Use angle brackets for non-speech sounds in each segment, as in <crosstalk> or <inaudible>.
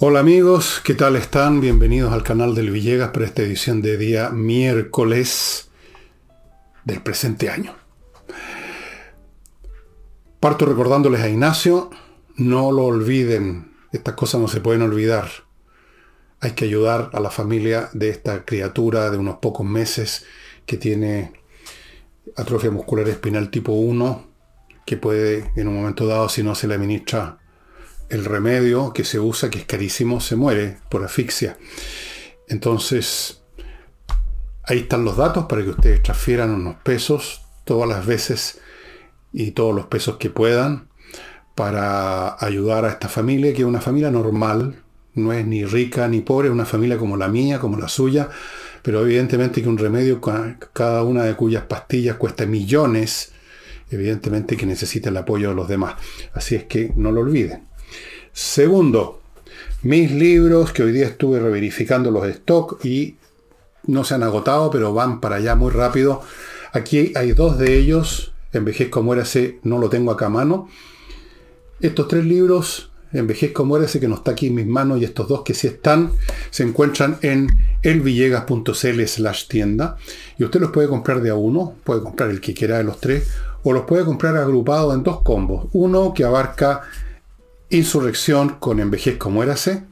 Hola amigos, ¿qué tal están? Bienvenidos al canal del Villegas para esta edición de día miércoles del presente año. Parto recordándoles a Ignacio, no lo olviden, estas cosas no se pueden olvidar. Hay que ayudar a la familia de esta criatura de unos pocos meses que tiene atrofia muscular espinal tipo 1, que puede en un momento dado, si no se le administra el remedio que se usa, que es carísimo, se muere por asfixia. Entonces, ahí están los datos para que ustedes transfieran unos pesos todas las veces y todos los pesos que puedan para ayudar a esta familia, que es una familia normal, no es ni rica ni pobre, es una familia como la mía, como la suya, pero evidentemente que un remedio, cada una de cuyas pastillas cuesta millones, evidentemente que necesita el apoyo de los demás. Así es que no lo olviden. Segundo, mis libros que hoy día estuve reverificando los stock y no se han agotado, pero van para allá muy rápido. Aquí hay dos de ellos. Envejezco, muérase, no lo tengo acá a mano. Estos tres libros, Envejezco, muérase, que no está aquí en mis manos, y estos dos que sí están, se encuentran en elvillegas.cl slash tienda. Y usted los puede comprar de a uno, puede comprar el que quiera de los tres, o los puede comprar agrupados en dos combos. Uno que abarca Insurrección con Envejezco Muérase,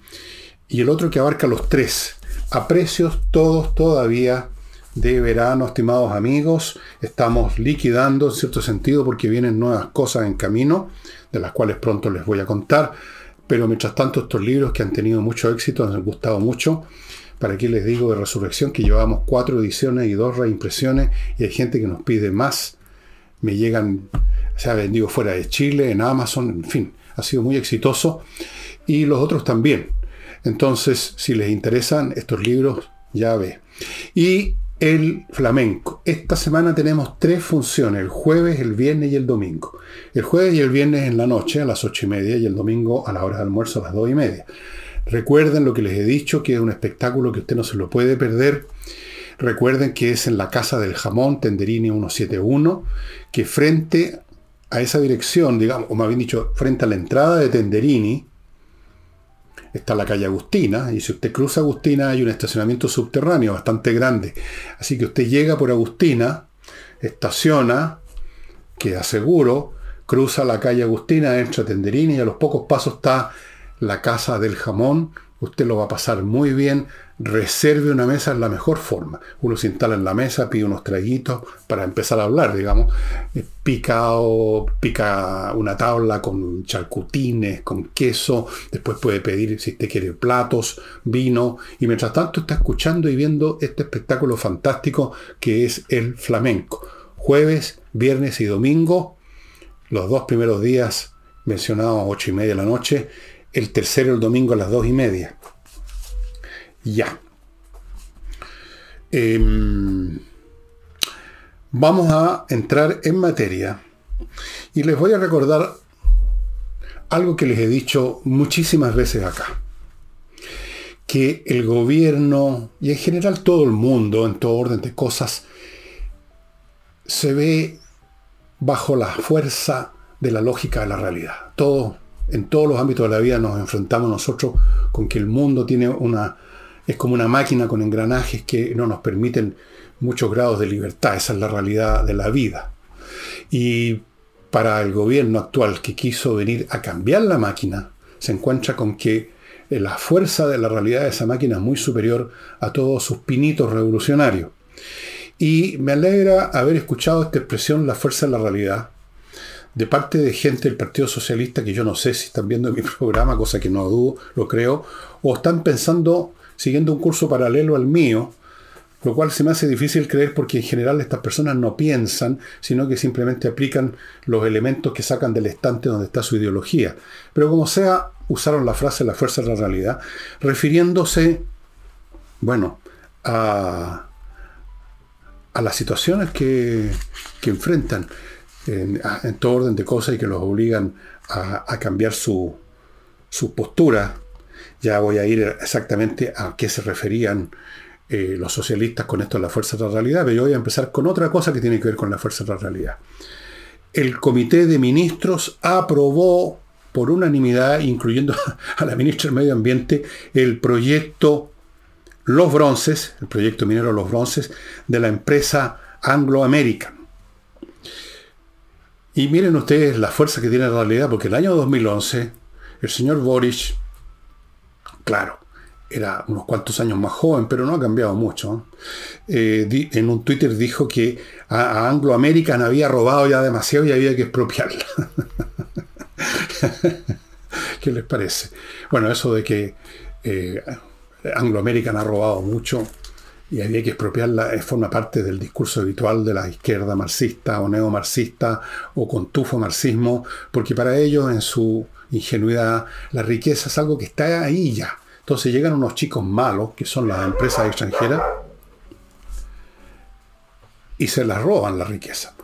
y el otro que abarca los tres, a precios todos todavía de verano, estimados amigos. Estamos liquidando en cierto sentido porque vienen nuevas cosas en camino, de las cuales pronto les voy a contar. Pero mientras tanto, estos libros que han tenido mucho éxito, han gustado mucho. Para aquí les digo de Resurrección que llevamos cuatro ediciones y dos reimpresiones y hay gente que nos pide más. Me llegan, se ha vendido fuera de Chile, en Amazon, en fin ha sido muy exitoso y los otros también. Entonces, si les interesan estos libros, ya ve. Y el flamenco. Esta semana tenemos tres funciones, el jueves, el viernes y el domingo. El jueves y el viernes en la noche a las ocho y media y el domingo a la hora de almuerzo a las dos y media. Recuerden lo que les he dicho, que es un espectáculo que usted no se lo puede perder. Recuerden que es en la Casa del Jamón, Tenderini 171, que frente a esa dirección, digamos, o más bien dicho, frente a la entrada de Tenderini, está la calle Agustina, y si usted cruza Agustina hay un estacionamiento subterráneo bastante grande. Así que usted llega por Agustina, estaciona, queda seguro, cruza la calle Agustina, entra a Tenderini y a los pocos pasos está la casa del jamón. Usted lo va a pasar muy bien, reserve una mesa en la mejor forma. Uno se instala en la mesa, pide unos traguitos para empezar a hablar, digamos. Eh, pica, pica una tabla con charcutines, con queso. Después puede pedir, si usted quiere, platos, vino. Y mientras tanto está escuchando y viendo este espectáculo fantástico que es el flamenco. Jueves, viernes y domingo. Los dos primeros días mencionados ocho y media de la noche. El tercero el domingo a las dos y media ya. Em, vamos a entrar en materia y les voy a recordar algo que les he dicho muchísimas veces acá. Que el gobierno y en general todo el mundo, en todo orden de cosas, se ve bajo la fuerza de la lógica de la realidad. Todo, en todos los ámbitos de la vida nos enfrentamos nosotros con que el mundo tiene una es como una máquina con engranajes que no nos permiten muchos grados de libertad. Esa es la realidad de la vida. Y para el gobierno actual que quiso venir a cambiar la máquina, se encuentra con que la fuerza de la realidad de esa máquina es muy superior a todos sus pinitos revolucionarios. Y me alegra haber escuchado esta expresión, la fuerza de la realidad, de parte de gente del Partido Socialista que yo no sé si están viendo mi <laughs> programa, cosa que no dudo, lo creo, o están pensando siguiendo un curso paralelo al mío, lo cual se me hace difícil creer porque en general estas personas no piensan, sino que simplemente aplican los elementos que sacan del estante donde está su ideología. Pero como sea, usaron la frase la fuerza de la realidad, refiriéndose, bueno, a, a las situaciones que, enfrentan en, todo orden de cosas y que los obligan a, cambiar su, su postura ya voy a ir exactamente a qué se referían eh, los socialistas con esto de la fuerza de la realidad, pero yo voy a empezar con otra cosa que tiene que ver con la fuerza de la realidad. El comité de ministros aprobó por unanimidad, incluyendo <laughs> a la ministra del Medio Ambiente, el proyecto Los Bronces, el proyecto minero Los Bronces, de la empresa Anglo American. Y miren ustedes la fuerza que tiene la realidad, porque el año 2011, el señor Boris, claro, era unos cuantos años más joven, pero no ha cambiado mucho. Eh, en un Twitter dijo que a, Anglo American había robado ya demasiado y había que expropiarla. <laughs> ¿Qué les parece? Bueno, eso de que eh, Anglo American ha robado mucho y había que expropiarla eh, forma parte del discurso habitual de la izquierda marxista o neomarxista o con tufo marxismo, porque para ellos en su ingenuidad la riqueza es algo que está ahí ya. Entonces llegan unos chicos malos, que son las empresas extranjeras, y se las roban la riqueza.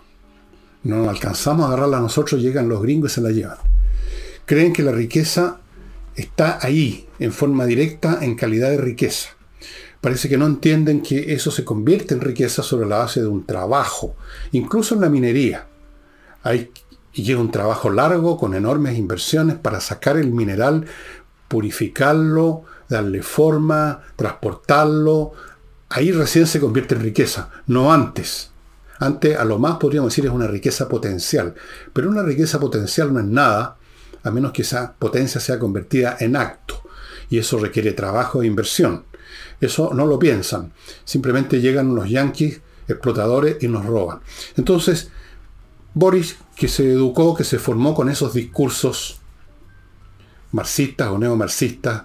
No alcanzamos a agarrarla nosotros, llegan los gringos y se la llevan. Creen que la riqueza está ahí, en forma directa, en calidad de riqueza parece que no entienden que eso se convierte en riqueza sobre la base de un trabajo, incluso en la minería. Hay, y lleva un trabajo largo con enormes inversiones para sacar el mineral, purificarlo, darle forma, transportarlo. Ahí recién se convierte en riqueza, no antes. Antes, a lo más podríamos decir, es una riqueza potencial. Pero una riqueza potencial no es nada, a menos que esa potencia sea convertida en acto. Y eso requiere trabajo e inversión. Eso no lo piensan. Simplemente llegan los yanquis explotadores y nos roban. Entonces, Boris, que se educó, que se formó con esos discursos marxistas o neomarxistas,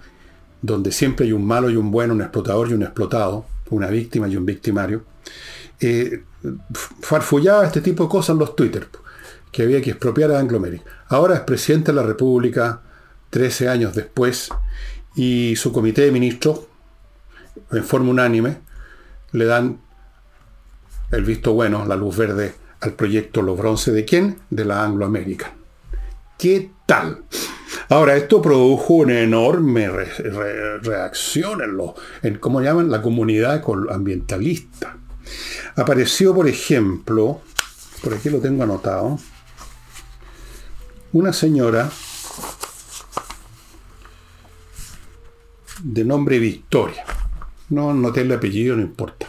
donde siempre hay un malo y un bueno, un explotador y un explotado, una víctima y un victimario, eh, farfullaba este tipo de cosas en los Twitter, que había que expropiar a Anglo Ahora es presidente de la República, 13 años después, y su comité de ministros, en forma unánime, le dan el visto bueno, la luz verde al proyecto Los Bronce de quién? De la Anglo American. ¿Qué tal? Ahora, esto produjo una enorme reacción en, lo, en, ¿cómo llaman? La comunidad ambientalista. Apareció, por ejemplo, por aquí lo tengo anotado, una señora de nombre Victoria. No noté el apellido, no importa.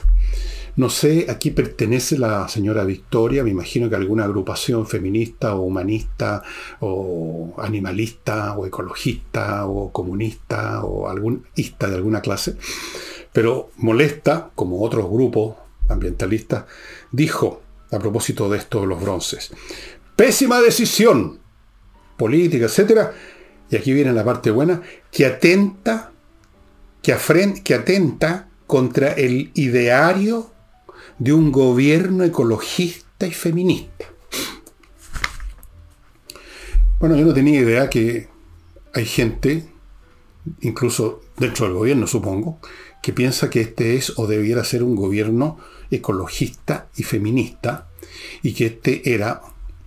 No sé a quién pertenece la señora Victoria, me imagino que alguna agrupación feminista o humanista o animalista o ecologista o comunista o algún ista de alguna clase, pero molesta, como otros grupos ambientalistas, dijo a propósito de esto de los bronces, pésima decisión política, etcétera, y aquí viene la parte buena, que atenta que, atenta contra el ideario de un gobierno ecologista y feminista. Bueno, yo no tenía idea que hay gente, incluso dentro del gobierno supongo, que piensa que este es o debiera ser un gobierno ecologista y feminista y que este era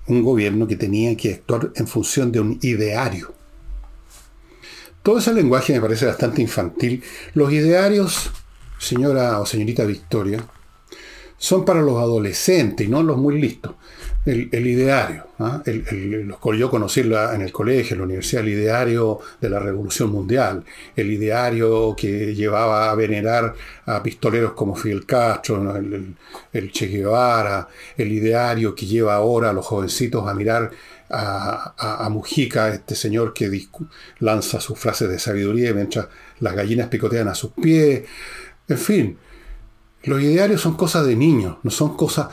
un gobierno que tenía que actuar en función de un ideario. Todo ese lenguaje me parece bastante infantil. Los idearios, señora o señorita Victoria, son para los adolescentes y no los muy listos. El, ideario, ¿ah? yo conocí en el colegio, en la universidad, el ideario de la Revolución Mundial, el ideario que llevaba a venerar a pistoleros como Fidel Castro, el, Che Guevara, el ideario que lleva ahora a los jovencitos a mirar a, Mujica, este señor que lanza sus frases de sabiduría mientras las gallinas picotean a sus pies. En fin, los idearios son cosas de niños, no son cosas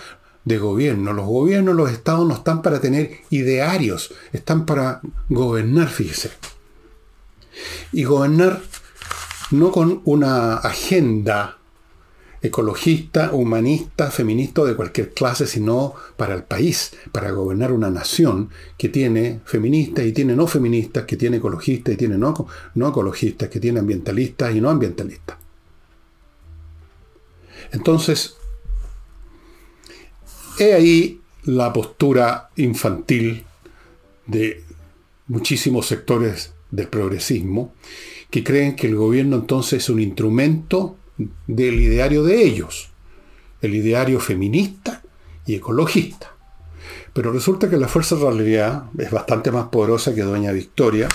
de gobierno. Los gobiernos, los estados no están para tener idearios, están para gobernar, fíjese. Y gobernar no con una agenda ecologista, humanista, feminista de cualquier clase, sino para el país, para gobernar una nación que tiene feministas y tiene no feministas, que tiene ecologistas y tiene no, no ecologistas, que tiene ambientalistas y no ambientalistas. Entonces, he ahí la postura infantil de muchísimos sectores del progresismo que creen que el gobierno entonces es un instrumento del ideario de ellos, el ideario feminista y ecologista. Pero resulta que la fuerza de realidad es bastante más poderosa que Doña Victoria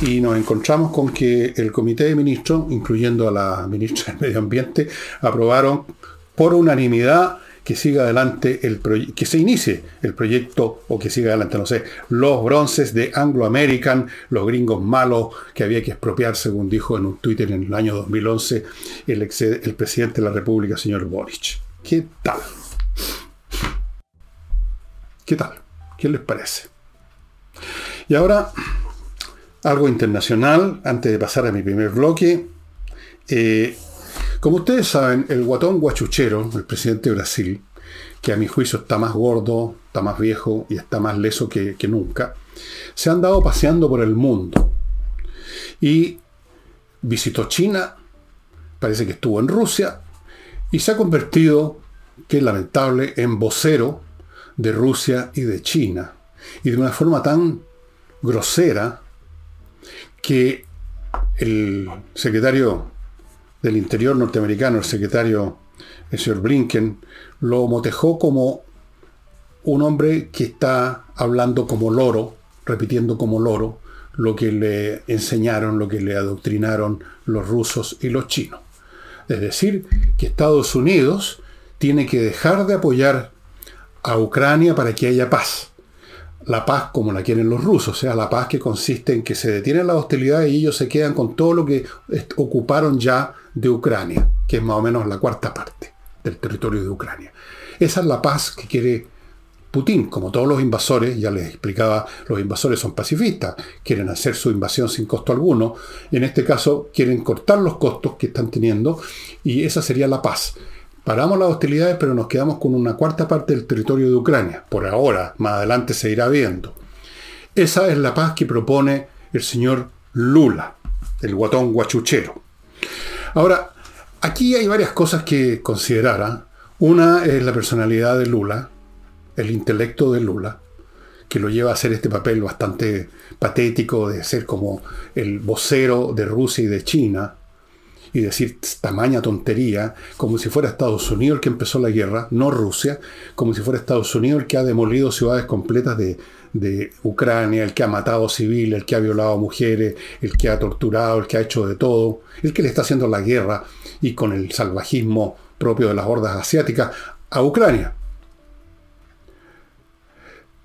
y nos encontramos con que el comité de ministros, incluyendo a la ministra del Medio Ambiente, aprobaron por unanimidad que siga adelante el que se inicie el proyecto o que siga adelante, no sé, los bronces de Anglo American, los gringos malos que había que expropiar, según dijo en un Twitter en el año 2011 el, el presidente de la República, señor Boric. ¿Qué tal? ¿Qué tal? ¿Qué les parece? Y ahora, algo internacional, antes de pasar a mi primer bloque. Eh, como ustedes saben, el guatón guachuchero, el presidente de Brasil, que a mi juicio está más gordo, está más viejo y está más leso que, nunca, se ha andado paseando por el mundo. Y visitó China, parece que estuvo en Rusia, y se ha convertido, que es lamentable, en vocero de Rusia y de China. Y de una forma tan grosera que el secretario del Interior norteamericano, el secretario, el señor Blinken, lo motejó como un hombre que está hablando como loro, repitiendo como loro lo que le enseñaron, lo que le adoctrinaron los rusos y los chinos. Es decir, que Estados Unidos tiene que dejar de apoyar a Ucrania para que haya paz. La paz como la quieren los rusos, o sea, la paz que consiste en que se detienen las hostilidades y ellos se quedan con todo lo que ocuparon ya de Ucrania, que es más o menos la cuarta parte del territorio de Ucrania. Esa es la paz que quiere Putin, como todos los invasores, ya les explicaba, los invasores son pacifistas, quieren hacer su invasión sin costo alguno, en este caso quieren cortar los costos que están teniendo y esa sería la paz. Paramos las hostilidades, pero nos quedamos con una cuarta parte del territorio de Ucrania. Por ahora, más adelante se irá viendo. Esa es la paz que propone el señor Lula, el guatón guachuchero. Ahora, aquí hay varias cosas que considerar. ¿ah? Una es la personalidad de Lula, el intelecto de Lula, que lo lleva a hacer este papel bastante patético de ser como el vocero de Rusia y de China y decir tamaña tontería, como si fuera Estados Unidos el que empezó la guerra, no Rusia, como si fuera Estados Unidos el que ha demolido ciudades completas de, de Ucrania, el que ha matado civiles, el que ha violado mujeres, el que ha torturado, el que ha hecho de todo, el que le está haciendo la guerra y con el salvajismo propio de las hordas asiáticas a Ucrania.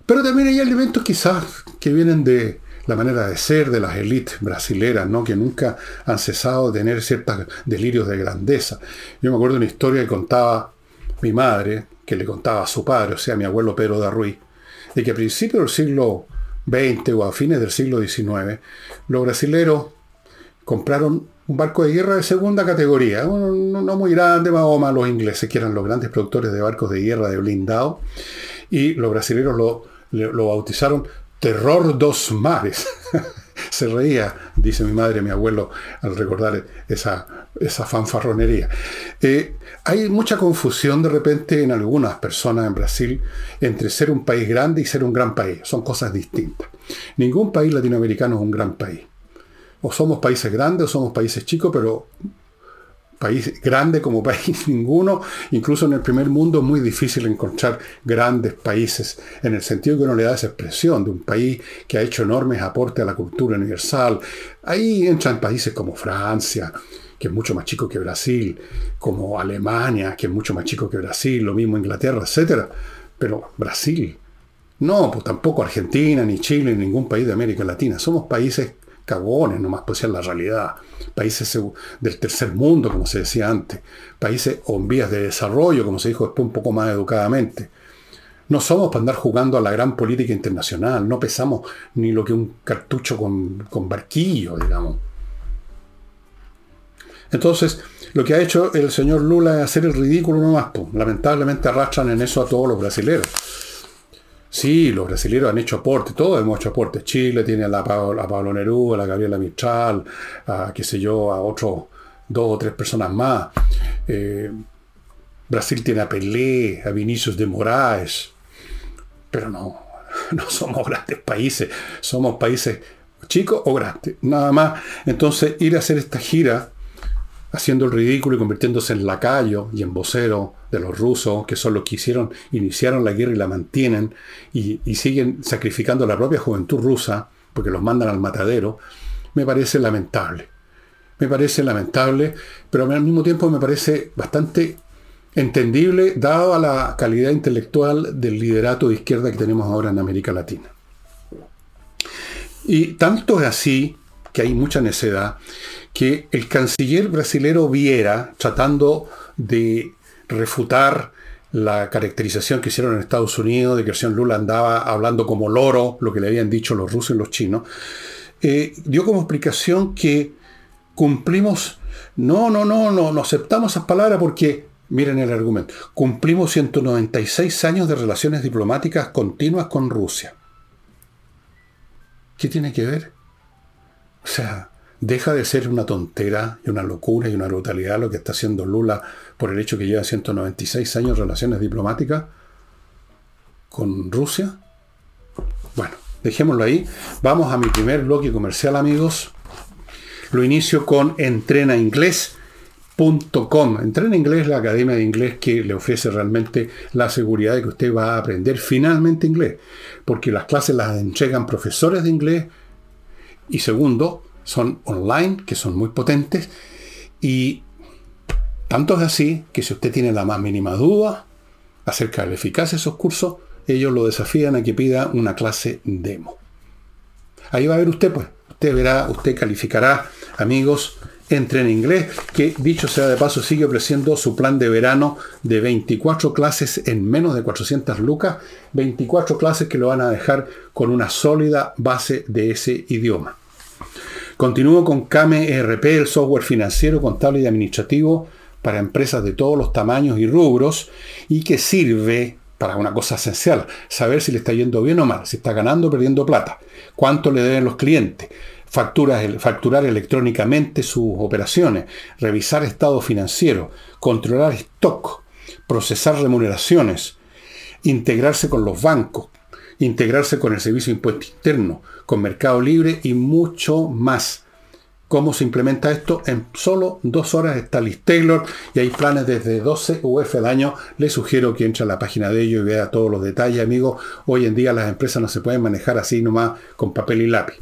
Pero también hay elementos quizás que vienen de la manera de ser de las élites brasileras, ¿no? que nunca han cesado de tener ciertos delirios de grandeza. Yo me acuerdo de una historia que contaba mi madre, que le contaba a su padre, o sea, mi abuelo Pedro de Ruiz, de que a principios del siglo XX o a fines del siglo XIX, los brasileros compraron un barco de guerra de segunda categoría, no, muy grande, más o menos los ingleses, que eran los grandes productores de barcos de guerra de blindado, y los brasileros lo, lo bautizaron Terror dos mares. <laughs> Se reía, dice mi madre, mi abuelo, al recordar esa, esa fanfarronería. Eh, hay mucha confusión de repente en algunas personas en Brasil entre ser un país grande y ser un gran país. Son cosas distintas. Ningún país latinoamericano es un gran país. O somos países grandes o somos países chicos, pero país grande como <laughs> país ninguno, incluso en el primer mundo es muy difícil encontrar grandes países, en el sentido que uno le da esa expresión de un país que ha hecho enormes aportes a la cultura universal. Ahí entran países como Francia, que es mucho más chico que Brasil, como Alemania, que es mucho más chico que Brasil, lo mismo Inglaterra, etc. Pero Brasil, no, pues tampoco Argentina, ni Chile, ni ningún país de América Latina. Somos países cagones, nomás puede ser la realidad. Países del tercer mundo, como se decía antes. Países en vías de desarrollo, como se dijo después un poco más educadamente. No somos para andar jugando a la gran política internacional, no pesamos ni lo que un cartucho con, con barquillo, digamos. Entonces, lo que ha hecho el señor Lula es hacer el ridículo nomás. Pues. Lamentablemente arrastran en eso a todos los brasileños. Sí, los brasileños han hecho aporte, todos hemos hecho aporte. Chile tiene a, la, Pablo Neruda, a la Gabriela Mistral, a qué sé yo, a otros dos o tres personas más. Eh, Brasil tiene a Pelé, a Vinicius de Moraes, pero no, <laughs> no somos grandes países, somos países chicos o grandes, nada más. Entonces, ir a hacer esta gira haciendo el ridículo y convirtiéndose en lacayo y en vocero de los rusos, que son los que hicieron, iniciaron la guerra y la mantienen, y, y siguen sacrificando a la propia juventud rusa, porque los mandan al matadero, me parece lamentable. Me parece lamentable, pero al mismo tiempo me parece bastante entendible, dado a la calidad intelectual del liderato de izquierda que tenemos ahora en América Latina. Y tanto es así que hay mucha necedad, que el canciller brasilero Viera, tratando de refutar la caracterización que hicieron en Estados Unidos de que el señor Lula andaba hablando como loro, lo que le habían dicho los rusos y los chinos, eh, dio como explicación que cumplimos, no, no, no, no, no aceptamos esas palabras porque, miren el argumento, cumplimos 196 años de relaciones diplomáticas continuas con Rusia. ¿Qué tiene que ver? O sea, deja de ser una tontera y una locura y una brutalidad lo que está haciendo Lula por el hecho que lleva 196 años relaciones diplomáticas con Rusia. Bueno, dejémoslo ahí. Vamos a mi primer bloque comercial, amigos. Lo inicio con entrenainglés.com. Entrena Inglés, la academia de inglés que le ofrece realmente la seguridad de que usted va a aprender finalmente inglés. Porque las clases las entregan profesores de inglés. Y segundo, son online, que son muy potentes, y tanto es así que si usted tiene la más mínima duda acerca de la eficacia de esos cursos, ellos lo desafían a que pida una clase demo. Ahí va a ver usted, pues, usted verá, usted calificará, amigos, entre en inglés, que dicho sea de paso sigue ofreciendo su plan de verano de 24 clases en menos de 400 lucas, 24 clases que lo van a dejar con una sólida base de ese idioma. Continúo con CAME ERP, el software financiero, contable y administrativo para empresas de todos los tamaños y rubros y que sirve para una cosa esencial, saber si le está yendo bien o mal, si está ganando o perdiendo plata, cuánto le deben los clientes, facturar electrónicamente sus operaciones, revisar estado financiero, controlar stock, procesar remuneraciones, integrarse con los bancos, integrarse con el Servicio de Impuesto Interno, con Mercado Libre y mucho más. ¿Cómo se implementa esto? En solo dos horas está Liz Taylor y hay planes desde 12 UF al año. Le sugiero que entre a la página de ellos y vea todos los detalles, amigos. Hoy en día las empresas no se pueden manejar así nomás con papel y lápiz.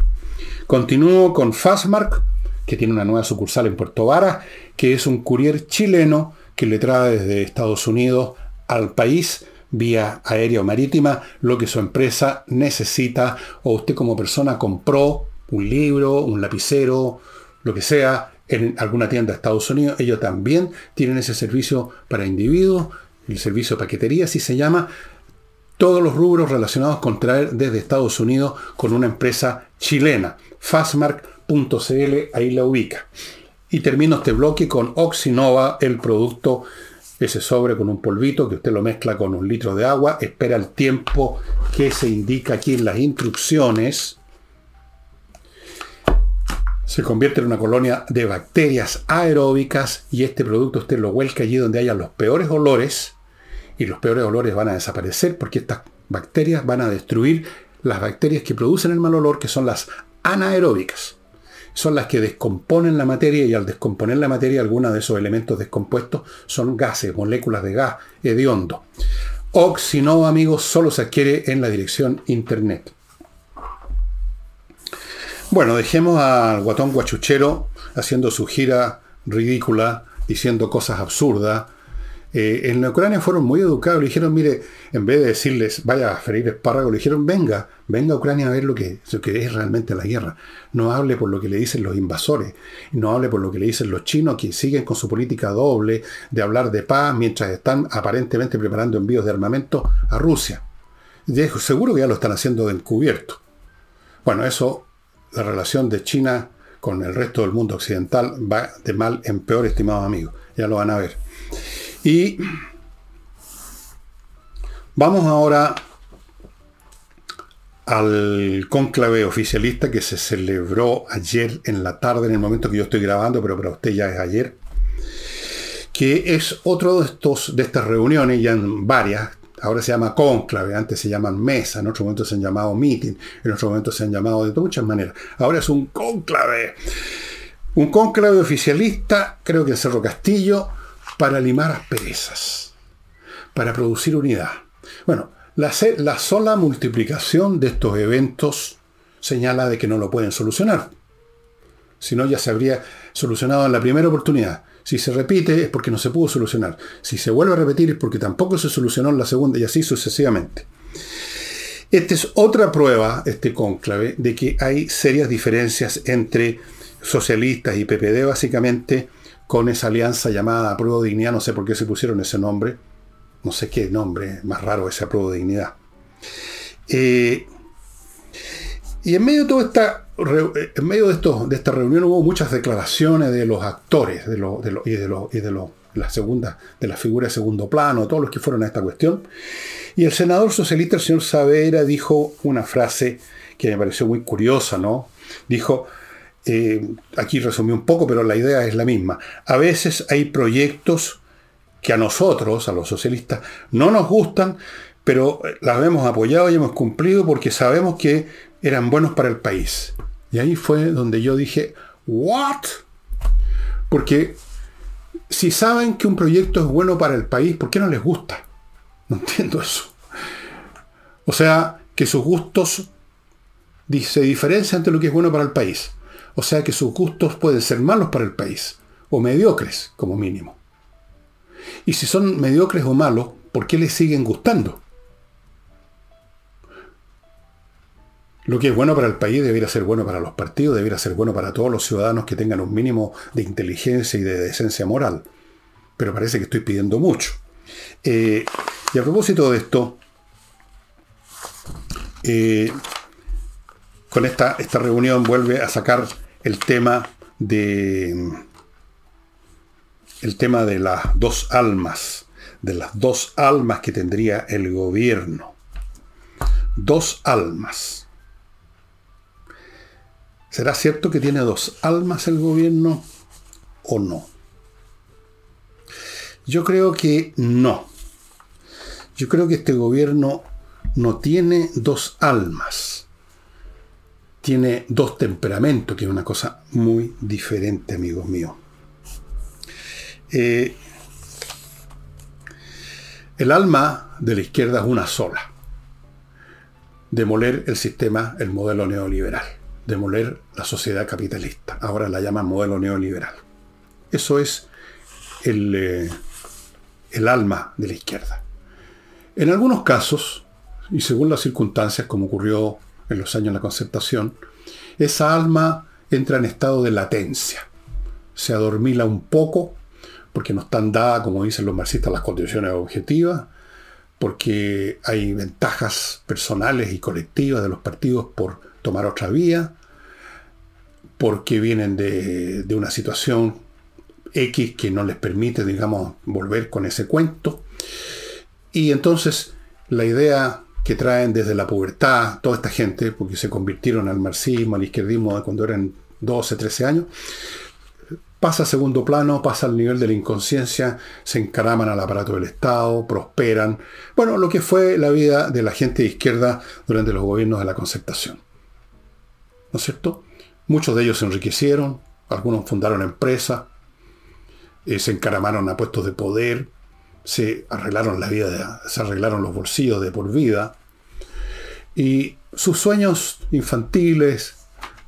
Continúo con Fastmark, que tiene una nueva sucursal en Puerto Vara, que es un courier chileno que le trae desde Estados Unidos al país vía aérea o marítima lo que su empresa necesita o usted como persona compró un libro, un lapicero, lo que sea, en alguna tienda de Estados Unidos. Ellos también tienen ese servicio para individuos, el servicio de paquetería, así se llama. Todos los rubros relacionados con traer desde Estados Unidos con una empresa chilena. Fastmark.cl, ahí la ubica. Y termino este bloque con Oxinova, el producto ese sobre con un polvito que usted lo mezcla con un litro de agua, espera el tiempo que se indica aquí en las instrucciones. Se convierte en una colonia de bacterias aeróbicas y este producto usted lo vuelca allí donde haya los peores olores y los peores olores van a desaparecer porque estas bacterias van a destruir las bacterias que producen el mal olor, que son las anaeróbicas son las que descomponen la materia y al descomponer la materia algunos de esos elementos descompuestos son gases, moléculas de gas hediondo. Oxinova, amigos, solo se adquiere en la dirección internet. Bueno, dejemos al guatón guachuchero haciendo su gira ridícula, diciendo cosas absurdas, eh, en Ucrania fueron muy educados, le dijeron, mire, en vez de decirles, vaya a ferir espárrago, le dijeron, venga, venga a Ucrania a ver lo que, lo que es realmente la guerra. No hable por lo que le dicen los invasores, no hable por lo que le dicen los chinos que siguen con su política doble de hablar de paz mientras están aparentemente preparando envíos de armamento a Rusia. seguro que ya lo están haciendo encubierto. Bueno, eso, la relación de China con el resto del mundo occidental va de mal en peor, estimados amigos. Ya lo van a ver. Y vamos ahora al cónclave oficialista que se celebró ayer en la tarde, en el momento que yo estoy grabando, pero para usted ya es ayer, que es otro de, estos, de estas reuniones, ya en varias, ahora se llama cónclave, antes se llaman mesa, en otro momento se han llamado meeting, en otro momento se han llamado de muchas maneras, ahora es un cónclave. Un cónclave oficialista, creo que en Cerro Castillo, para limar asperezas, para producir unidad. Bueno, la, la sola multiplicación de estos eventos señala de que no lo pueden solucionar. Si no, ya se habría solucionado en la primera oportunidad. Si se repite es porque no se pudo solucionar. Si se vuelve a repetir es porque tampoco se solucionó en la segunda y así sucesivamente. Esta es otra prueba, este cónclave, de que hay serias diferencias entre socialistas y PPD, básicamente, con esa alianza llamada Apruebo Dignidad. No sé por qué se pusieron ese nombre. No sé qué nombre más raro ese Apruebo Dignidad. Eh, y en medio de toda esta, en medio de, esto, de esta reunión hubo muchas declaraciones de los actores de de y de, y de la segunda, de la figura de segundo plano, todos los que fueron a esta cuestión. Y el senador socialista, el señor Savera, dijo una frase que me pareció muy curiosa, ¿no? Dijo, eh, aquí resumí un poco, pero la idea es la misma. A veces hay proyectos que a nosotros, a los socialistas, no nos gustan, pero las hemos apoyado y hemos cumplido porque sabemos que eran buenos para el país. Y ahí fue donde yo dije, ¿what? Porque si saben que un proyecto es bueno para el país, ¿por qué no les gusta? No entiendo eso. O sea, que sus gustos se diferencian entre lo que es bueno para el país. O sea, que sus gustos pueden ser malos para el país, o mediocres, como mínimo. Y si son mediocres o malos, ¿por qué les siguen gustando? Lo que es bueno para el país debería ser bueno para los partidos, debería ser bueno para todos los ciudadanos que tengan un mínimo de inteligencia y de decencia moral. Pero parece que estoy pidiendo mucho. Eh, y a propósito de esto, eh, con esta, esta reunión vuelve a sacar el tema de el tema de las dos almas, de las dos almas que tendría el gobierno. Dos almas. ¿Será cierto que tiene dos almas el gobierno o no? Yo creo que no. Yo creo que este gobierno no tiene dos almas. Tiene dos temperamentos, es una cosa muy diferente, amigos míos. Eh, el alma de la izquierda es una sola. Demoler el sistema, el modelo neoliberal demoler la sociedad capitalista. Ahora la llaman modelo neoliberal. Eso es el, eh, el alma de la izquierda. En algunos casos, y según las circunstancias, como ocurrió en los años de la concertación, esa alma entra en estado de latencia. Se adormila un poco, porque no están dadas, como dicen los marxistas, las condiciones objetivas, porque hay ventajas personales y colectivas de los partidos por tomar otra vía, porque vienen de, una situación X que no les permite, digamos, volver con ese cuento. Y entonces la idea que traen desde la pubertad toda esta gente, porque se convirtieron al marxismo, al izquierdismo cuando eran 12, 13 años, pasa a segundo plano, pasa al nivel de la inconsciencia, se encaraman al aparato del Estado, prosperan. Bueno, lo que fue la vida de la gente de izquierda durante los gobiernos de la concertación. ¿no es cierto? Muchos de ellos se enriquecieron, algunos fundaron empresas, eh, se encaramaron a puestos de poder, se arreglaron la vida, se arreglaron los bolsillos de por vida, y sus sueños infantiles,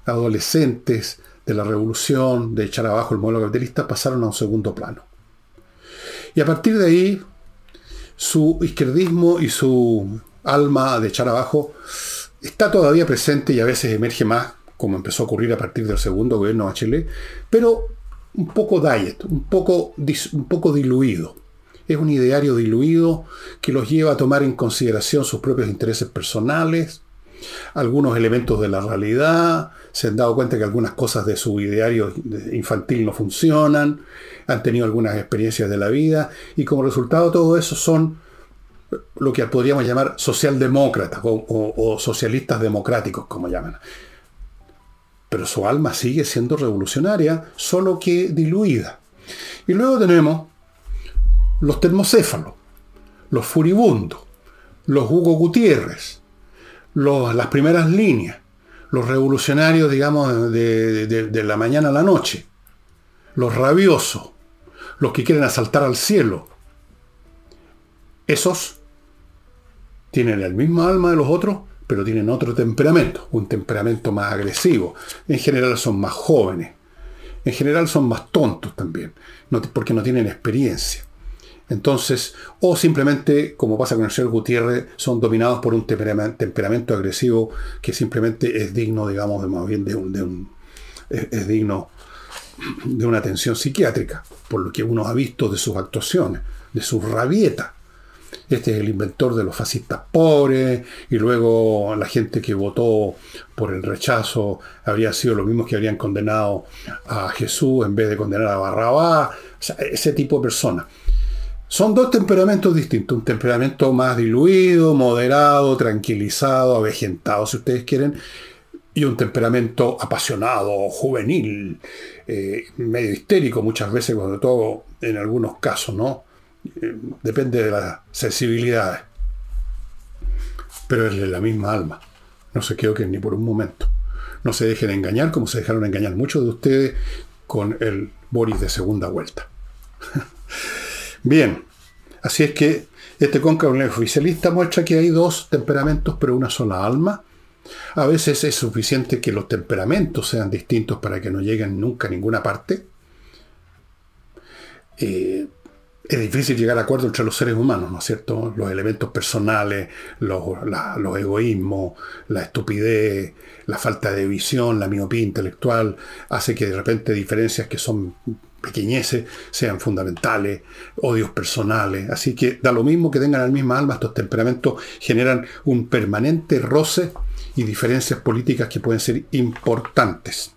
adolescentes, de la revolución, de echar abajo el modelo capitalista, pasaron a un segundo plano. Y a partir de ahí, su izquierdismo y su alma de echar abajo está todavía presente y a veces emerge más, como empezó a ocurrir a partir del segundo gobierno de Bachelet, pero un poco diet, un poco, un poco diluido. Es un ideario diluido que los lleva a tomar en consideración sus propios intereses personales, algunos elementos de la realidad, se han dado cuenta que algunas cosas de su ideario infantil no funcionan, han tenido algunas experiencias de la vida y como resultado de todo eso son lo que podríamos llamar socialdemócratas o, socialistas democráticos, como llaman. Pero su alma sigue siendo revolucionaria, solo que diluida. Y luego tenemos los termocéfalos, los furibundos, los Hugo Gutiérrez, las primeras líneas, los revolucionarios, digamos, de, de, la mañana a la noche, los rabiosos, los que quieren asaltar al cielo, esos tienen el mismo alma de los otros, pero tienen otro temperamento, un temperamento más agresivo. En general son más jóvenes. En general son más tontos también, porque no tienen experiencia. Entonces, o simplemente, como pasa con el señor Gutiérrez, son dominados por un temperamento agresivo que simplemente es digno, digamos, de más bien de un, es digno de una atención psiquiátrica, por lo que uno ha visto de sus actuaciones, de sus rabietas. Este es el inventor de los fascistas pobres, y luego la gente que votó por el rechazo habría sido los mismos que habrían condenado a Jesús en vez de condenar a Barrabás. ese tipo de personas. Son dos temperamentos distintos, un temperamento más diluido, moderado, tranquilizado, avejentado, si ustedes quieren, y un temperamento apasionado, juvenil, eh, medio histérico muchas veces, cuando todo en algunos casos, ¿no? Eh, depende de las sensibilidades. Pero es de la misma alma. No se que ni por un momento. No se dejen engañar como se dejaron engañar muchos de ustedes con el Boris de segunda vuelta. <laughs> Bien, así es que este cóncavo oficialista muestra que hay dos temperamentos pero una sola alma a veces es suficiente que los temperamentos sean distintos para que no lleguen nunca a ninguna parte. Eh, es difícil llegar a acuerdo entre los seres humanos, ¿no es cierto? Los elementos personales, los, egoísmos, la estupidez, la falta de visión, la miopía intelectual, hace que de repente diferencias que son pequeñeces sean fundamentales, odios personales. Así que da lo mismo que tengan la misma alma, estos temperamentos generan un permanente roce y diferencias políticas que pueden ser importantes.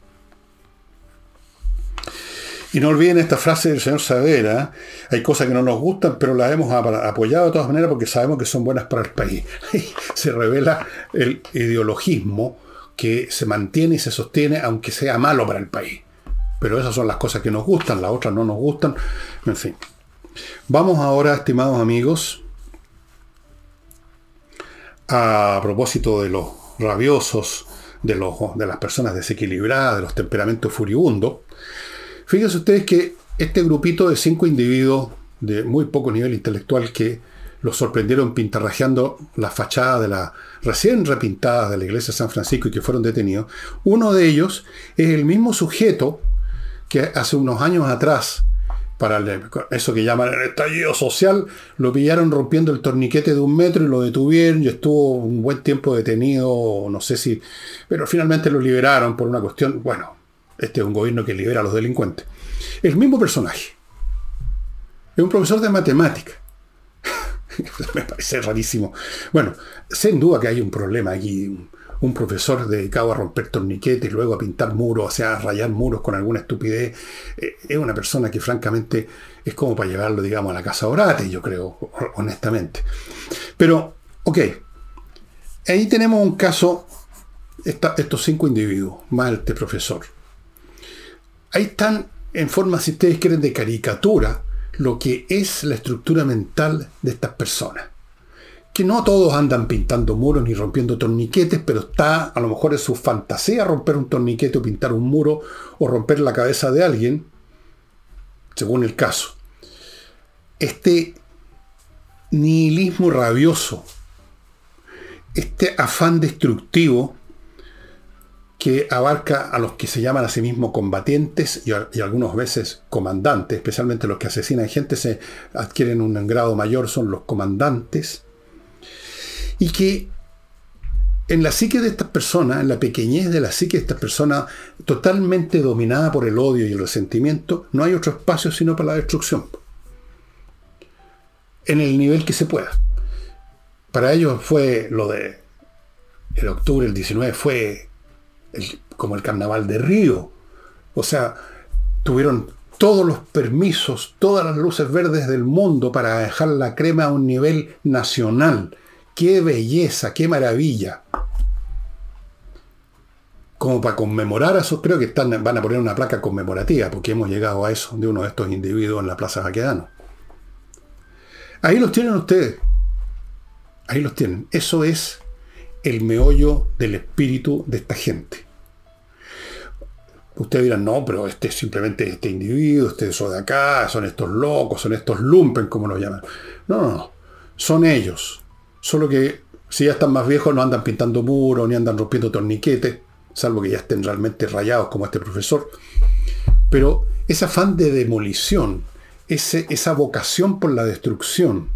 Y no olviden esta frase del señor Savera, hay cosas que no nos gustan, pero las hemos apoyado de todas maneras porque sabemos que son buenas para el país. <laughs> se revela el ideologismo que se mantiene y se sostiene aunque sea malo para el país. Pero esas son las cosas que nos gustan, las otras no nos gustan, en fin. Vamos ahora, estimados amigos, a propósito de los rabiosos, de, los, de las personas desequilibradas, de los temperamentos furibundos. Fíjense ustedes que este grupito de cinco individuos de muy poco nivel intelectual que los sorprendieron pintarrajeando la fachada de la recién repintada de la iglesia de San Francisco y que fueron detenidos, uno de ellos es el mismo sujeto que hace unos años atrás para eso que llaman el estallido social, lo pillaron rompiendo el torniquete de un metro y lo detuvieron y estuvo un buen tiempo detenido, no sé si, pero finalmente lo liberaron por una cuestión, bueno, este es un gobierno que libera a los delincuentes. El mismo personaje. Es un profesor de matemática. <laughs> Me parece rarísimo. Bueno, sin duda que hay un problema aquí, un profesor dedicado a romper torniquetes, y luego a pintar muros, o sea, a rayar muros con alguna estupidez, eh, es una persona que francamente es como para llevarlo, digamos, a la casa orate, yo creo, <laughs> honestamente. Pero, ok, ahí tenemos un caso, estos cinco individuos, más este profesor. Ahí están en forma, si ustedes quieren, de caricatura, lo que es la estructura mental de estas personas que no todos andan pintando muros ni rompiendo torniquetes, pero está a lo mejor es su fantasía romper un torniquete o pintar un muro o romper la cabeza de alguien, según el caso. Este nihilismo rabioso, este afán destructivo que abarca a los que se llaman a sí mismos combatientes y, algunas veces comandantes, especialmente los que asesinan gente, se adquieren un grado mayor, son los comandantes, y que en la psique de estas personas, en la pequeñez de la psique de estas personas, totalmente dominada por el odio y el resentimiento, no hay otro espacio sino para la destrucción. En el nivel que se pueda. Para ellos fue lo de el octubre del 19 fue como el carnaval de Río. O sea, tuvieron todos los permisos, todas las luces verdes del mundo para dejar la crema a un nivel nacional qué belleza, qué maravilla. Como para conmemorar a eso, creo que están, van a poner una placa conmemorativa, porque hemos llegado a eso de uno de estos individuos en la Plaza Baquedano. Ahí los tienen ustedes. Ahí los tienen. Eso es el meollo del espíritu de esta gente. Ustedes dirán, no, pero este es simplemente este individuo, este es de acá, son estos locos, son estos lumpen, como lo llaman. No, no, no. Son ellos. Solo que si ya están más viejos no andan pintando muros ni andan rompiendo torniquetes, salvo que ya estén realmente rayados como este profesor. Pero ese afán de demolición, esa vocación por la destrucción,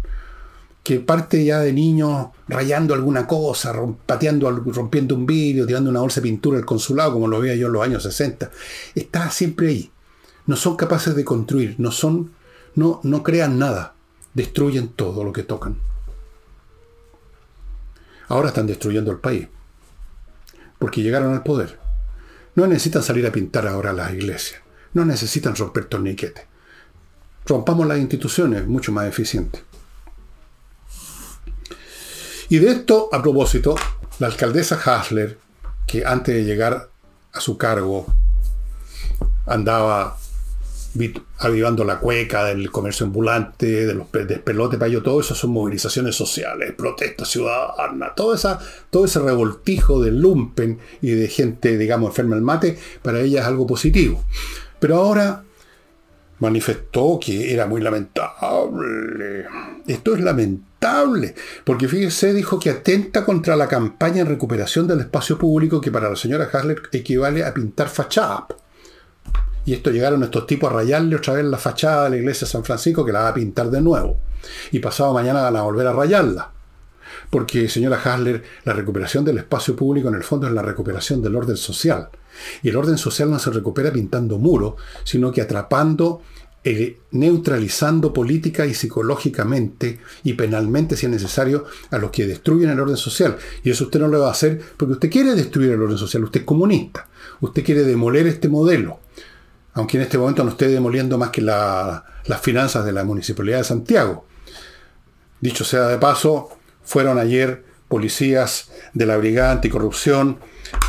que parte ya de niños rayando alguna cosa, pateando, rompiendo un vidrio, tirando una bolsa de pintura al consulado, como lo veía yo en los años 60, está siempre ahí. No son capaces de construir, no son, no, no crean nada, destruyen todo lo que tocan. Ahora están destruyendo el país, porque llegaron al poder. No necesitan salir a pintar ahora las iglesias, no necesitan romper torniquetes. Rompamos las instituciones, mucho más eficiente. Y de esto, a propósito, la alcaldesa Hasler, que antes de llegar a su cargo andaba avivando la cueca del comercio ambulante, de los despelotes ello, todo eso son movilizaciones sociales, protestas ciudadanas, todo, todo ese revoltijo de lumpen y de gente, digamos, enferma al mate, para ella es algo positivo. Pero ahora manifestó que era muy lamentable. Esto es lamentable, porque fíjese, dijo que atenta contra la campaña en recuperación del espacio público que para la señora Hasler equivale a pintar fachada. Y esto llegaron estos tipos a rayarle otra vez la fachada de la iglesia de San Francisco que la va a pintar de nuevo. Y pasado mañana van a volver a rayarla. Porque, señora Hasler, la recuperación del espacio público en el fondo es la recuperación del orden social. Y el orden social no se recupera pintando muros, sino que atrapando, eh, neutralizando política y psicológicamente y penalmente, si es necesario, a los que destruyen el orden social. Y eso usted no lo va a hacer porque usted quiere destruir el orden social, usted es comunista, usted quiere demoler este modelo aunque en este momento no esté demoliendo más que las finanzas de la Municipalidad de Santiago. Dicho sea de paso, fueron ayer policías de la Brigada Anticorrupción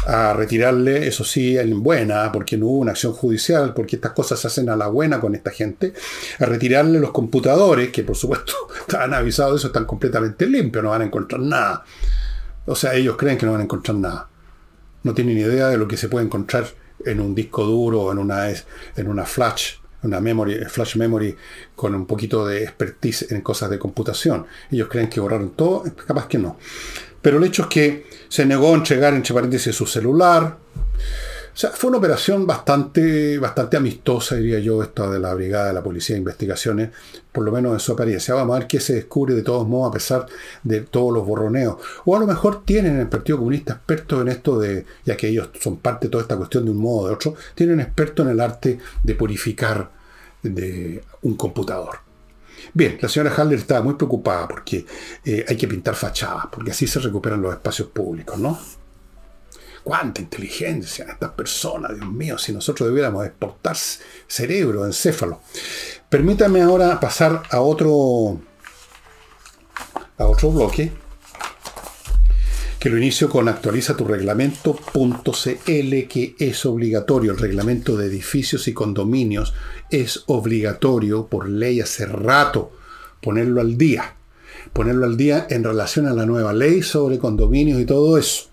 a retirarle, eso sí, en buena, porque no hubo una acción judicial, porque estas cosas se hacen a la buena con esta gente, a retirarle los computadores, que por supuesto <laughs> estaban avisados de eso, están completamente limpios, no van a encontrar nada. O sea, ellos creen que no van a encontrar nada. No tienen idea de lo que se puede encontrar en un disco duro en una, en una flash, una memory, flash memory con un poquito de expertise en cosas de computación. Ellos creen que borraron todo, capaz que no. Pero el hecho es que se negó a entregar, entre paréntesis, su celular, o sea, fue una operación bastante, bastante amistosa, diría yo, esta de la Brigada de la Policía de Investigaciones, por lo menos en su apariencia. Vamos a ver qué se descubre de todos modos a pesar de todos los borroneos. O a lo mejor tienen en el Partido Comunista expertos en esto de, ya que ellos son parte de toda esta cuestión de un modo o de otro, tienen expertos en el arte de purificar de un computador. Bien, la señora Haller estaba muy preocupada porque eh, hay que pintar fachadas, porque así se recuperan los espacios públicos, ¿no? Cuánta inteligencia en estas personas, Dios mío, si nosotros debiéramos exportar cerebro, encéfalo. Permítame ahora pasar a otro, a otro bloque, que lo inicio con actualiza tu reglamento.cl, que es obligatorio. El reglamento de edificios y condominios es obligatorio por ley hace rato ponerlo al día. Ponerlo al día en relación a la nueva ley sobre condominios y todo eso.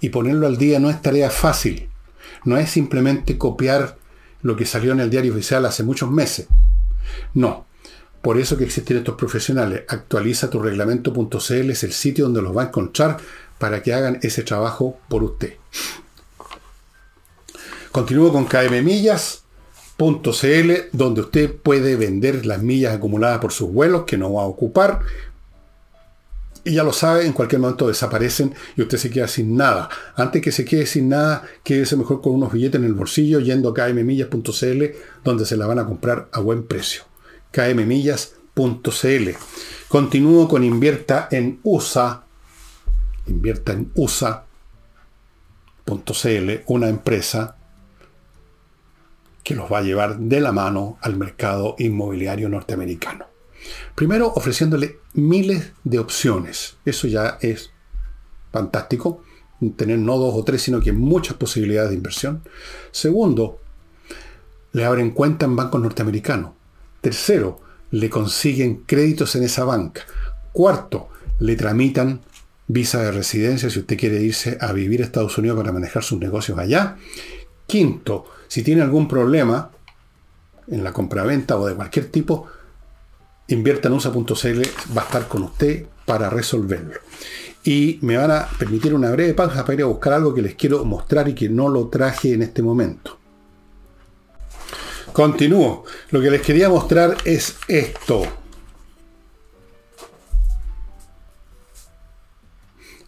Y ponerlo al día no es tarea fácil. No es simplemente copiar lo que salió en el diario oficial hace muchos meses. No. Por eso que existen estos profesionales. Actualiza tu reglamento.cl es el sitio donde los va a encontrar para que hagan ese trabajo por usted. Continúo con kmmillas.cl, donde usted puede vender las millas acumuladas por sus vuelos que no va a ocupar y ya lo sabe, en cualquier momento desaparecen y usted se queda sin nada. Antes que se quede sin nada, quédese mejor con unos billetes en el bolsillo yendo a kmmillas.cl donde se la van a comprar a buen precio. kmmillas.cl. Continúo con invierta en USA. Invierta en USA.cl, una empresa que los va a llevar de la mano al mercado inmobiliario norteamericano. Primero, ofreciéndole miles de opciones. Eso ya es fantástico. Tener no dos o tres, sino que muchas posibilidades de inversión. Segundo, le abren cuenta en bancos norteamericanos. Tercero, le consiguen créditos en esa banca. Cuarto, le tramitan visa de residencia si usted quiere irse a vivir a Estados Unidos para manejar sus negocios allá. Quinto, si tiene algún problema en la compraventa o de cualquier tipo, invierta en USA.cl, va a estar con usted para resolverlo. Y me van a permitir una breve pausa para ir a buscar algo que les quiero mostrar y que no lo traje en este momento. Continúo. Lo que les quería mostrar es esto.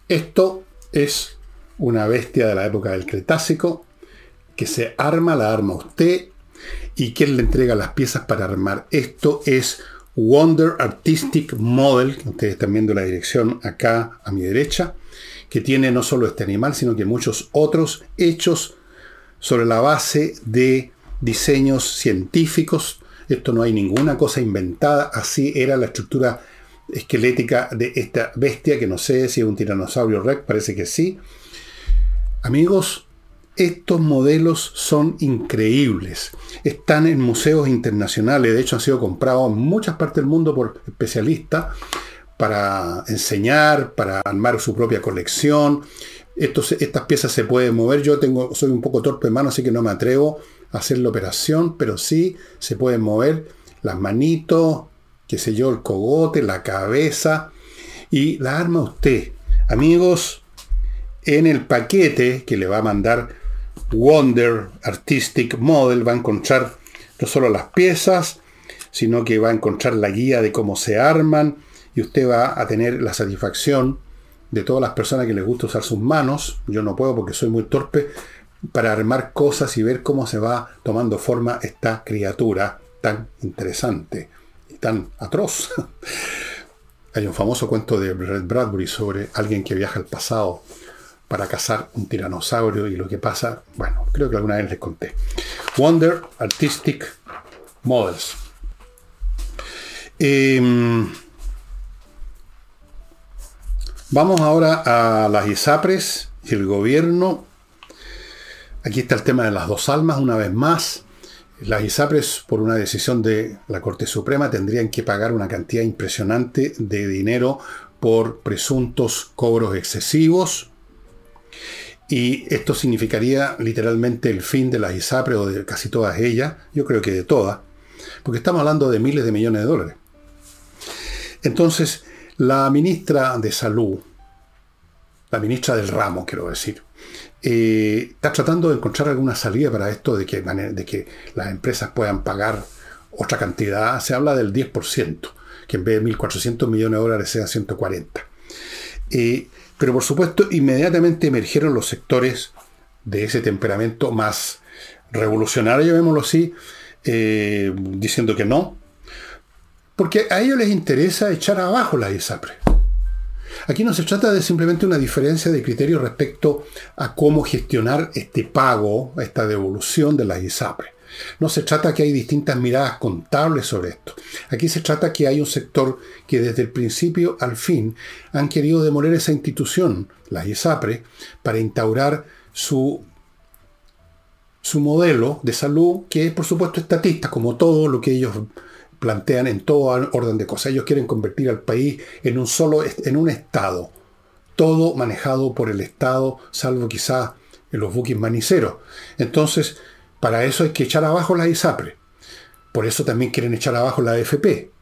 Esto es una bestia de la época del Cretácico que se arma, la arma usted y quien le entrega las piezas para armar. Esto es Wonder Artistic Model, ustedes están viendo la dirección acá a mi derecha, que tiene no solo este animal, sino que muchos otros hechos sobre la base de diseños científicos. Esto no hay ninguna cosa inventada, así era la estructura esquelética de esta bestia, que no sé si es un tiranosaurio rex, parece que sí. Amigos, estos modelos son increíbles. Están en museos internacionales, de hecho han sido comprados en muchas partes del mundo por especialistas para enseñar, para armar su propia colección. estas piezas se pueden mover. Yo tengo, soy un poco torpe de mano, así que no me atrevo a hacer la operación, pero sí se pueden mover las manitos, qué sé yo, el cogote, la cabeza y la arma usted. Amigos, en el paquete que le va a mandar Wonder Artistic Model va a encontrar no solo las piezas, sino que va a encontrar la guía de cómo se arman y usted va a tener la satisfacción de todas las personas que les gusta usar sus manos. Yo no puedo porque soy muy torpe para armar cosas y ver cómo se va tomando forma esta criatura tan interesante tan atroz. <laughs> Hay un famoso cuento de Red Bradbury sobre alguien que viaja al pasado para cazar un tiranosaurio y lo que pasa, bueno, creo que alguna vez les conté. Wonder Artistic Models. Em, vamos ahora a las ISAPRES el gobierno. Aquí está el tema de las dos almas, una vez más. Las ISAPRES, por una decisión de la Corte Suprema, tendrían que pagar una cantidad impresionante de dinero por presuntos cobros excesivos. Y esto significaría literalmente el fin de las ISAPRES o de casi todas ellas, yo creo que de todas, porque estamos hablando de miles de millones de dólares. Entonces, la ministra de Salud, la ministra del ramo, quiero decir, eh, está tratando de encontrar alguna salida para esto de que, de que las empresas puedan pagar otra cantidad. Se habla del 10%, que en vez de 1.400 millones de dólares sea 140. Eh, pero por supuesto, inmediatamente emergieron los sectores de ese temperamento más revolucionario, llamémoslo así, eh, diciendo que no. Porque a ellos les interesa echar abajo la ISAPRE. Aquí no se trata de simplemente una diferencia de criterio respecto a cómo gestionar este pago, esta devolución de las ISAPRE. No se trata que hay distintas miradas contables sobre esto. Aquí se trata que hay un sector que desde el principio al fin han querido demoler esa institución, las ISAPRE, para instaurar su, su modelo de salud, que es por supuesto estatista, como todo lo que ellos plantean en todo orden de cosas. Ellos quieren convertir al país en un solo, en un Estado. Todo manejado por el Estado, salvo quizá en los buques maniceros. Entonces, para eso hay que echar abajo la ISAPRE. Por eso también quieren echar abajo la AFP.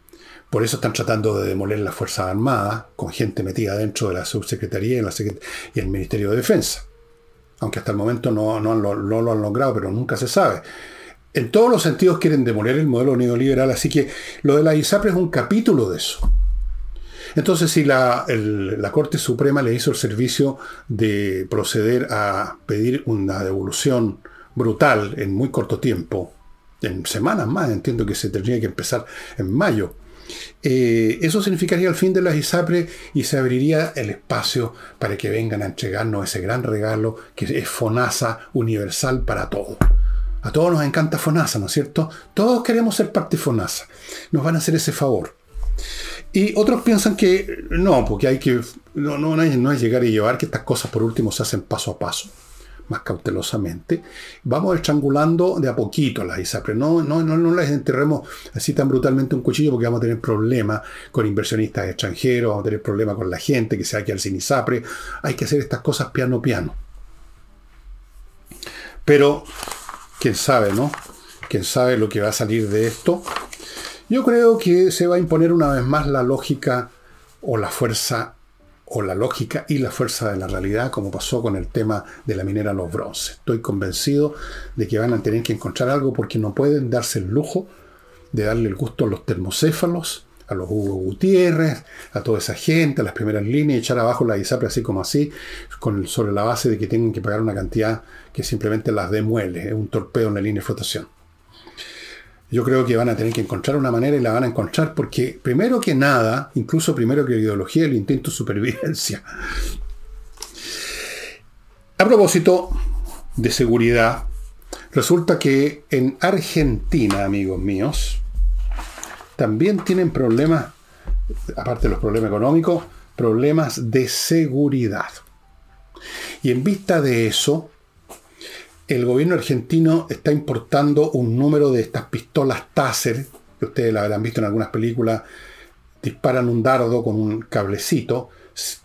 Por eso están tratando de demoler las Fuerzas Armadas, con gente metida dentro de la subsecretaría y, el Ministerio de Defensa. Aunque hasta el momento no, lo han logrado, pero nunca se sabe en todos los sentidos quieren demoler el modelo neoliberal, así que lo de la ISAPRE es un capítulo de eso. Entonces, si la, Corte Suprema le hizo el servicio de proceder a pedir una devolución brutal en muy corto tiempo, en semanas más, entiendo que se tendría que empezar en mayo, eh, eso significaría el fin de la ISAPRE y se abriría el espacio para que vengan a entregarnos ese gran regalo que es FONASA universal para todos. A todos nos encanta FONASA, ¿no es cierto? Todos queremos ser parte de FONASA. Nos van a hacer ese favor. Y otros piensan que no, porque hay que. No, no, no, es, llegar y llevar, que estas cosas por último se hacen paso a paso, más cautelosamente. Vamos estrangulando de a poquito las ISAPRE. No, no, no, no las enterremos así tan brutalmente un cuchillo porque vamos a tener problemas con inversionistas extranjeros, vamos a tener problemas con la gente que se va a quedar sin ISAPRE. Hay que hacer estas cosas piano piano. Pero, quién sabe, ¿no? Quién sabe lo que va a salir de esto. Yo creo que se va a imponer una vez más la lógica o la fuerza o la lógica y la fuerza de la realidad, como pasó con el tema de la minera Los Bronces. Estoy convencido de que van a tener que encontrar algo porque no pueden darse el lujo de darle el gusto a los termocéfalos, a los Hugo Gutiérrez, a toda esa gente, a las primeras líneas, echar abajo la ISAPRE así como así, con, sobre la base de que tienen que pagar una cantidad que simplemente las demuele, es un torpedo en la línea de flotación. Yo creo que van a tener que encontrar una manera y la van a encontrar porque, primero que nada, incluso primero que la ideología, el intento de supervivencia. A propósito de seguridad, resulta que en Argentina, amigos míos, también tienen problemas, aparte de los problemas económicos, problemas de seguridad. Y en vista de eso, el gobierno argentino está importando un número de estas pistolas Taser, que ustedes la habrán visto en algunas películas, disparan un dardo con un cablecito,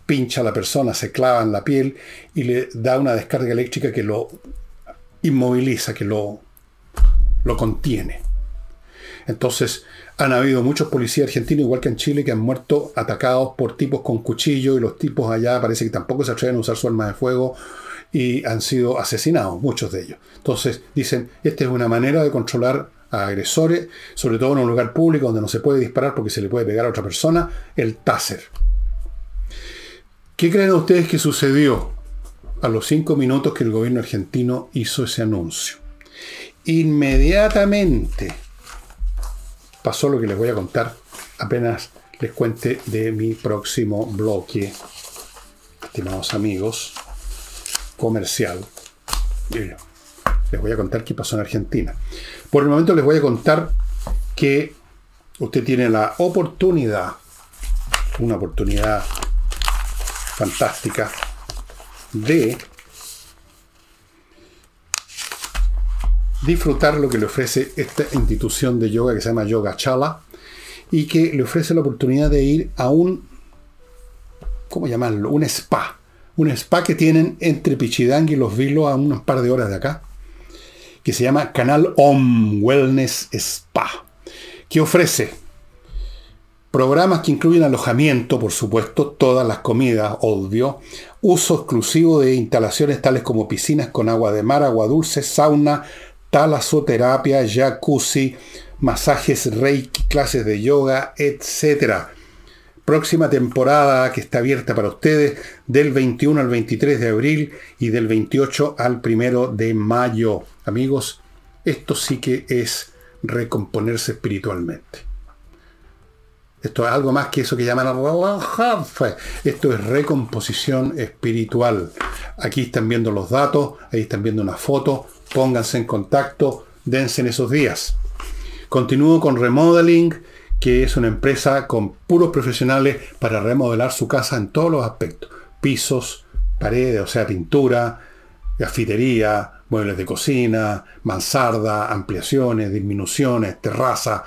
pincha a la persona, se clava en la piel y le da una descarga eléctrica que lo inmoviliza, que lo, lo contiene. Entonces, han habido muchos policías argentinos, igual que en Chile, que han muerto atacados por tipos con cuchillo y los tipos allá parece que tampoco se atreven a usar su arma de fuego y han sido asesinados, muchos de ellos. Entonces dicen, esta es una manera de controlar a agresores, sobre todo en un lugar público donde no se puede disparar porque se le puede pegar a otra persona, el taser. ¿Qué creen ustedes que sucedió a los cinco minutos que el gobierno argentino hizo ese anuncio? Inmediatamente pasó lo que les voy a contar apenas les cuente de mi próximo bloque, estimados amigos comercial. Les voy a contar qué pasó en Argentina. Por el momento les voy a contar que usted tiene la oportunidad, una oportunidad fantástica, de disfrutar lo que le ofrece esta institución de yoga que se llama Yoga Chala y que le ofrece la oportunidad de ir a un, ¿cómo llamarlo? Un spa un spa que tienen entre Pichidang y Los Vilos a unos par de horas de acá, que se llama Canal Om Wellness Spa, que ofrece programas que incluyen alojamiento, por supuesto, todas las comidas, obvio, uso exclusivo de instalaciones tales como piscinas con agua de mar, agua dulce, sauna, talasoterapia, jacuzzi, masajes reiki, clases de yoga, etc próxima temporada que está abierta para ustedes del 21 al 23 de abril y del 28 al 1 de mayo. Amigos, esto sí que es recomponerse espiritualmente. Esto es algo más que eso que llaman esto es recomposición espiritual. Aquí están viendo los datos, ahí están viendo una foto, pónganse en contacto, dense en esos días. Continúo con remodeling que es una empresa con puros profesionales para remodelar su casa en todos los aspectos. Pisos, paredes, o sea, pintura, gafitería, muebles de cocina, mansarda, ampliaciones, disminuciones, terraza,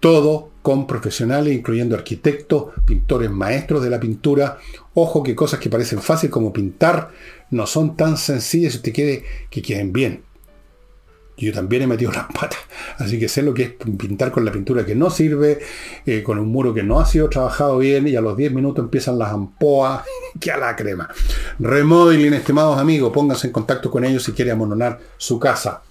todo con profesionales, incluyendo arquitectos, pintores maestros de la pintura. Ojo que cosas que parecen fáciles como pintar no son tan sencillas y te quede que queden bien. Yo también he metido <laughs> las patas, así que sé lo que es pintar con la pintura que no sirve, eh, con un muro que no ha sido trabajado bien y a los 10 minutos empiezan las ampoas, <laughs> que a la crema. Remodeling, estimados amigos, pónganse en contacto con ellos si quieren amononar su casa.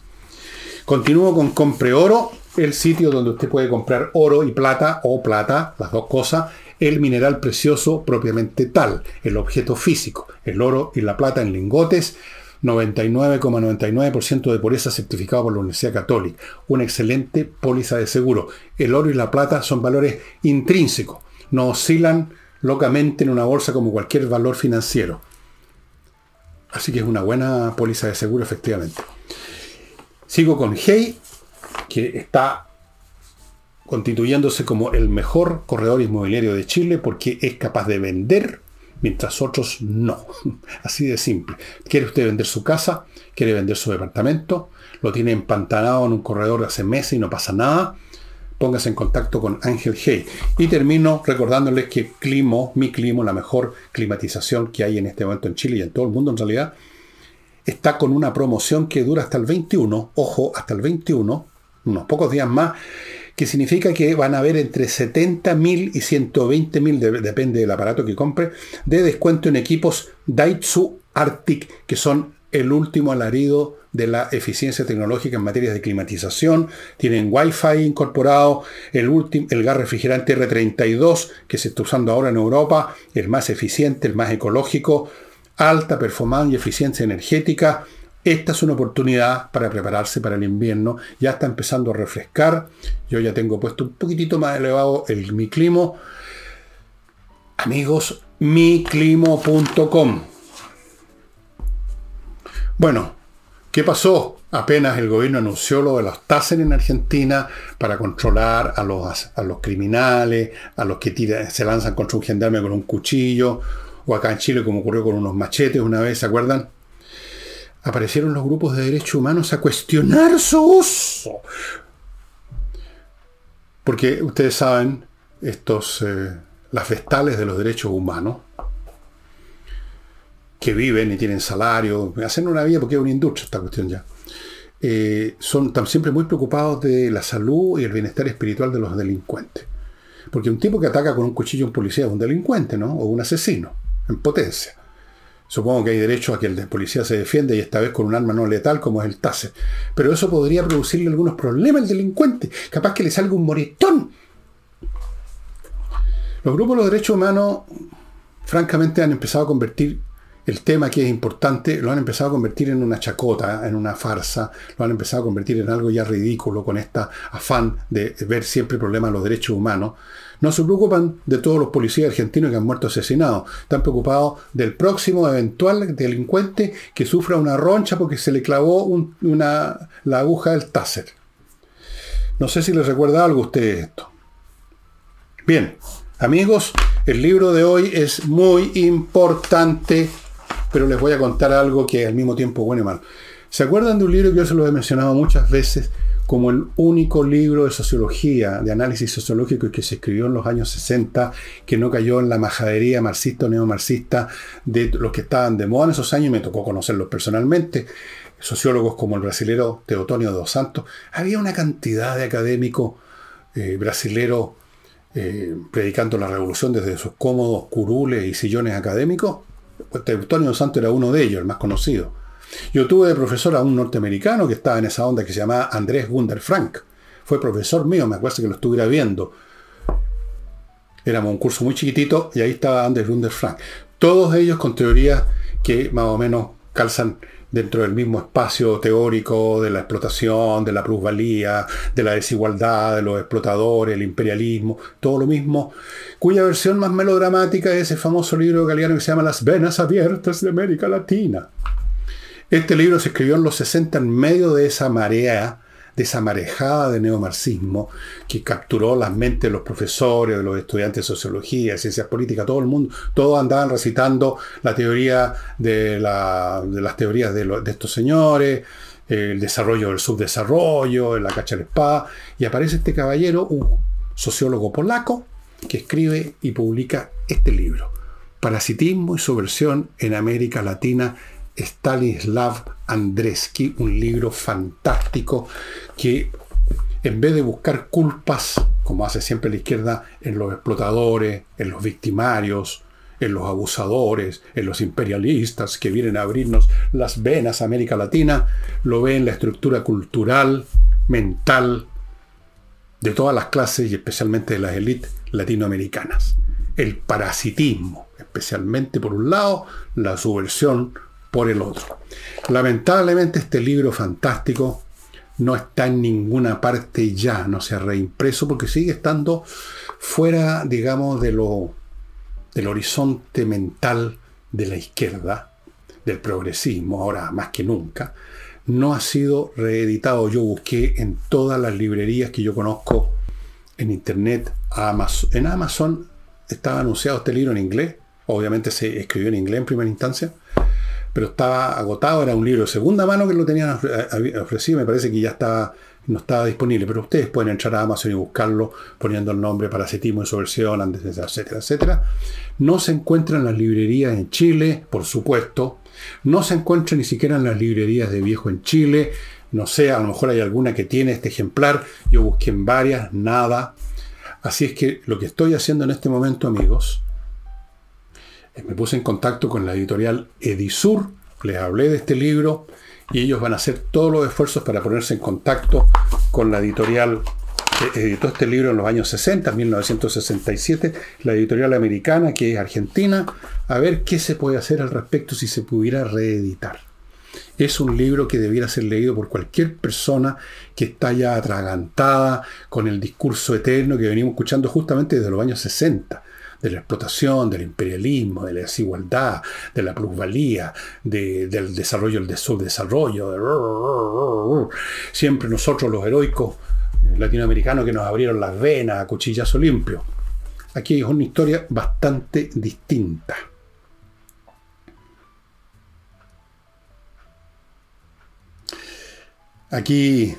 Continúo con Compre Oro, el sitio donde usted puede comprar oro y plata o plata, las dos cosas, el mineral precioso propiamente tal, el objeto físico, el oro y la plata en lingotes 99,99% de pureza certificado por la Universidad Católica. Una excelente póliza de seguro. El oro y la plata son valores intrínsecos. No oscilan locamente en una bolsa como cualquier valor financiero. Así que es una buena póliza de seguro, efectivamente. Sigo con Hey, que está constituyéndose como el mejor corredor inmobiliario de Chile porque es capaz de vender mientras otros no. <laughs> Así de simple. ¿Quiere usted vender su casa? ¿Quiere vender su departamento? ¿Lo tiene empantanado en un corredor hace meses y no pasa nada? Póngase en contacto con Ángel Hey. Y termino recordándoles que Climo, mi Climo, la mejor climatización que hay en este momento en Chile y en todo el mundo en realidad, está con una promoción que dura hasta el 21, ojo, hasta el 21, unos pocos días más, que significa que van a haber entre 70.000 y 120.000, depende del aparato que compre, de descuento en equipos Daitsu Arctic, que son el último alarido de la eficiencia tecnológica en materia de climatización. Tienen Wi-Fi incorporado, el, último, el gas refrigerante R32 que se está usando ahora en Europa, el más eficiente, el más ecológico, alta performance y eficiencia energética. Esta es una oportunidad para prepararse para el invierno. Ya está empezando a refrescar. Yo ya tengo puesto un poquitito más elevado el mi climo. Amigos, miclimo.com. Bueno, ¿qué pasó? Apenas el gobierno anunció lo de los Taser en Argentina para controlar a los, a los criminales, a los que se lanzan contra un gendarme con un cuchillo, o acá en Chile como ocurrió con unos machetes una vez, ¿se acuerdan? Aparecieron los grupos de derechos humanos a cuestionar su uso. Porque ustedes saben, estos, eh, las vestales de los derechos humanos, que viven y tienen salario, hacen una vida porque es una industria esta cuestión ya. Eh, son siempre muy preocupados de la salud y el bienestar espiritual de los delincuentes. Porque un tipo que ataca con un cuchillo a un policía es un delincuente, ¿no? O un asesino en potencia. Supongo que hay derecho a que el policía se defienda y esta vez con un arma no letal como es el TASE. Pero eso podría producirle algunos problemas al delincuente. Capaz que le salga un moretón. Los grupos de los derechos humanos, francamente, han empezado a convertir el tema que es importante, lo han empezado a convertir en una chacota, en una farsa, lo han empezado a convertir en algo ya ridículo con este afán de ver siempre problemas de los derechos humanos. No se preocupan de todos los policías argentinos que han muerto asesinados. Están preocupados del próximo eventual delincuente que sufra una roncha porque se le clavó una, la aguja del taser. No sé si les recuerda algo a ustedes esto. Bien, amigos, el libro de hoy es muy importante, pero les voy a contar algo que al mismo tiempo bueno y malo. ¿Se acuerdan de un libro que yo se lo he mencionado muchas veces? como el único libro de sociología, de análisis sociológico que se escribió en los años 60, que no cayó en la majadería marxista o neomarxista de los que estaban de moda en esos años, y me tocó conocerlos personalmente, sociólogos como el brasilero Teotonio dos Santos. Había una cantidad de académicos eh, brasileros eh, predicando la revolución desde sus cómodos curules y sillones académicos. Teotonio dos Santos era uno de ellos, el más conocido. Yo tuve de profesor a un norteamericano que estaba en esa onda que se llamaba Andrés Gunder Frank. Fue profesor mío, me acuerdo que lo estuviera viendo. Éramos un curso muy chiquitito y ahí estaba Andrés Gunder Frank. Todos ellos con teorías que más o menos calzan dentro del mismo espacio teórico de la explotación, de la plusvalía, de la desigualdad, de los explotadores, el imperialismo, todo lo mismo, cuya versión más melodramática es ese famoso libro galeano que se llama Las venas abiertas de América Latina. Este libro se escribió en los 60 en medio de esa marea, de esa marejada de neomarxismo que capturó las mentes de los profesores, de los estudiantes de sociología, ciencias políticas, todo el mundo, todos andaban recitando la teoría de, las teorías de, estos señores, el desarrollo del subdesarrollo, la cacha del spa, y aparece este caballero, un sociólogo polaco, que escribe y publica este libro, Parasitismo y subversión en América Latina Stanislav Andreski, un libro fantástico que en vez de buscar culpas, como hace siempre la izquierda, en los explotadores, en los victimarios, en los abusadores, en los imperialistas que vienen a abrirnos las venas a América Latina, lo ve en la estructura cultural, mental, de todas las clases y especialmente de las élites latinoamericanas. El parasitismo, especialmente por un lado, la subversión por el otro. Lamentablemente este libro fantástico no está en ninguna parte ya, no se ha reimpreso porque sigue estando fuera, digamos, de lo, del horizonte mental de la izquierda, del progresismo, ahora más que nunca. No ha sido reeditado. Yo busqué en todas las librerías que yo conozco en internet, Amazon. en Amazon estaba anunciado este libro en inglés. Obviamente se escribió en inglés en primera instancia pero estaba agotado, era un libro de segunda mano que lo tenían ofrecido, me parece que ya no estaba disponible, pero ustedes pueden entrar a Amazon y buscarlo poniendo el nombre Parasitismo en su versión, etcétera, etcétera. No se encuentra en las librerías en Chile, por supuesto, No se encuentra ni siquiera en las librerías de viejo en Chile. No sé, a lo mejor hay alguna que tiene este ejemplar. Yo busqué en varias, nada. Así es que lo que estoy haciendo en este momento, amigos, me puse en contacto con la editorial Edisur, les hablé de este libro y ellos van a hacer todos los esfuerzos para ponerse en contacto con la editorial que editó este libro en los años 60, 1967, la editorial americana, que es argentina, a ver qué se puede hacer al respecto si se pudiera reeditar. Es un libro que debiera ser leído por cualquier persona que está ya atragantada con el discurso eterno que venimos escuchando justamente desde los años 60 de la explotación, del imperialismo, de la desigualdad, de la plusvalía, del desarrollo, el subdesarrollo. Siempre nosotros los heroicos eh, latinoamericanos que nos abrieron las venas a cuchillazo limpio. Aquí es una historia bastante distinta. Aquí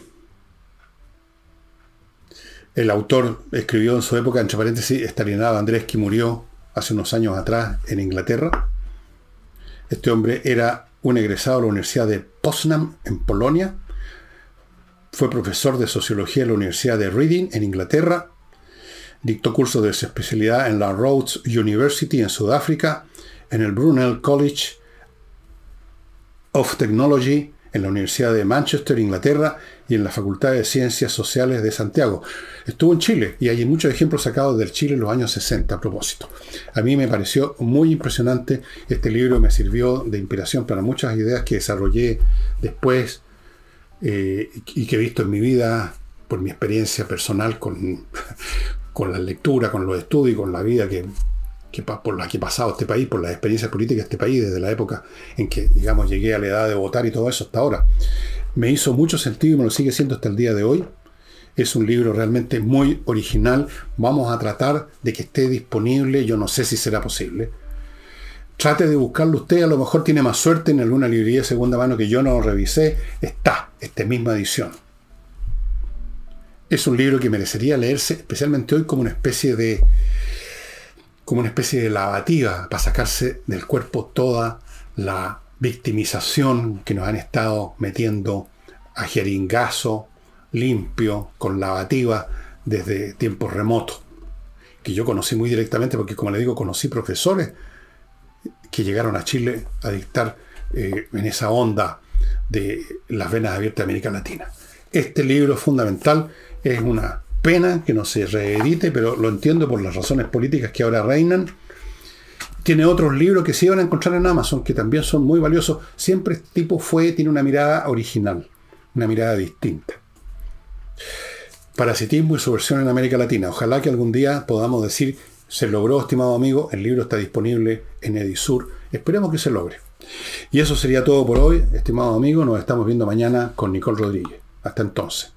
el autor escribió en su época, entre paréntesis, Stalinado Andrés, que murió hace unos años atrás en Inglaterra. Este hombre era un egresado de la Universidad de Poznan, en Polonia. Fue profesor de sociología en la Universidad de Reading, en Inglaterra. Dictó cursos de su especialidad en la Rhodes University, en Sudáfrica, en el Brunel College of Technology, en la Universidad de Manchester, Inglaterra, y en la Facultad de Ciencias Sociales de Santiago. Estuvo en Chile y hay muchos ejemplos sacados del Chile en los años 60 a propósito. A mí me pareció muy impresionante. Este libro me sirvió de inspiración para muchas ideas que desarrollé después eh, y que he visto en mi vida por mi experiencia personal con, <laughs> con la lectura, con los estudios, con la vida que, por la que he pasado este país, por las experiencias políticas de este país, desde la época en que, digamos, llegué a la edad de votar y todo eso hasta ahora. Me hizo mucho sentido y me lo sigue siendo hasta el día de hoy. Es un libro realmente muy original. Vamos a tratar de que esté disponible. Yo no sé si será posible. Trate de buscarlo usted. A lo mejor tiene más suerte en alguna librería de segunda mano que yo no revisé. Está, esta misma edición. Es un libro que merecería leerse, especialmente hoy, como una especie de como una especie de lavativa para sacarse del cuerpo toda la victimización que nos han estado metiendo a jeringazo limpio con lavativa desde tiempos remotos, que yo conocí muy directamente porque, como le digo, conocí profesores que llegaron a Chile a dictar eh, en esa onda de las venas abiertas de América Latina. Este libro fundamental, es una pena que no se reedite, pero lo entiendo por las razones políticas que ahora reinan. Tiene otros libros que se iban a encontrar en Amazon, que también son muy valiosos. Siempre este tipo fue, tiene una mirada original, una mirada distinta. Parasitismo y su versión en América Latina. Ojalá que algún día podamos decir, se logró, estimado amigo, el libro está disponible en Edisur. Esperemos que se logre. Y eso sería todo por hoy, estimado amigo. Nos estamos viendo mañana con Nicole Rodríguez. Hasta entonces.